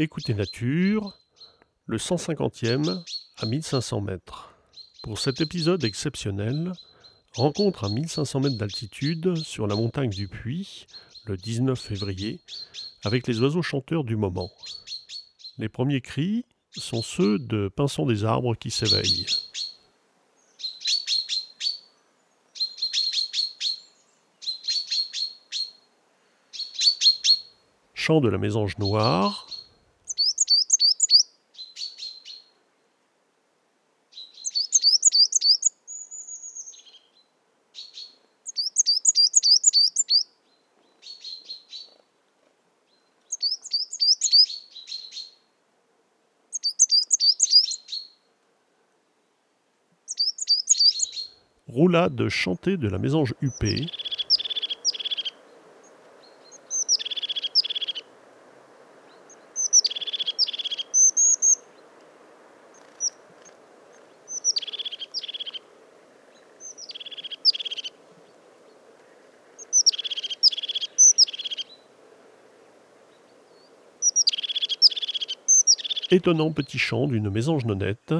Écoutez Nature, le 150e à 1500 mètres. Pour cet épisode exceptionnel, rencontre à 1500 mètres d'altitude sur la montagne du Puy, le 19 février, avec les oiseaux chanteurs du moment. Les premiers cris sont ceux de pinsons des arbres qui s'éveillent. Chant de la mésange noire, roulade chantée de la mésange huppée. Étonnant petit chant d'une mésange nonnette,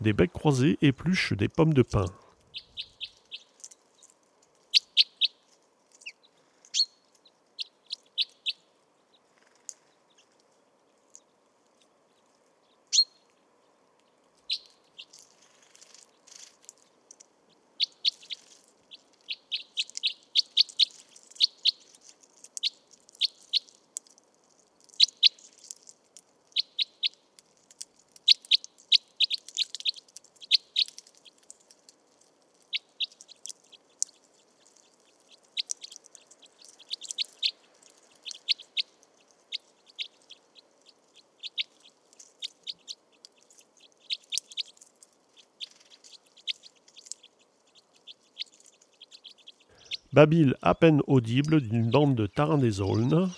Des becs croisés épluchent des pommes de pin. Babyle à peine audible d'une bande de tarins des aulnes.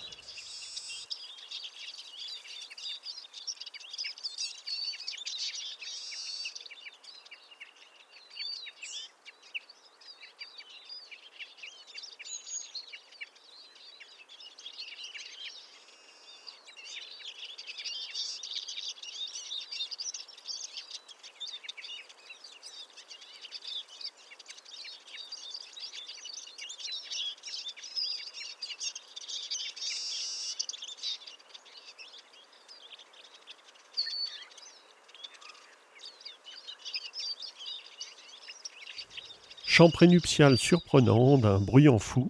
Chant prénuptial surprenant d'un bruyant fou,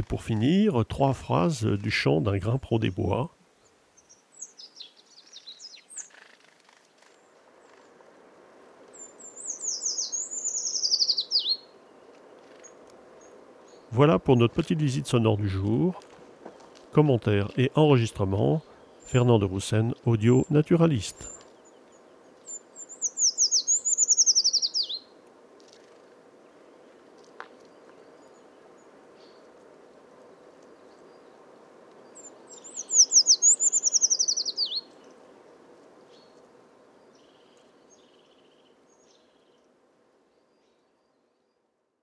Et pour finir, trois phrases du chant d'un grain pro des bois. Voilà pour notre petite visite sonore du jour. Commentaires et enregistrements, Fernand de Roussen, audio naturaliste.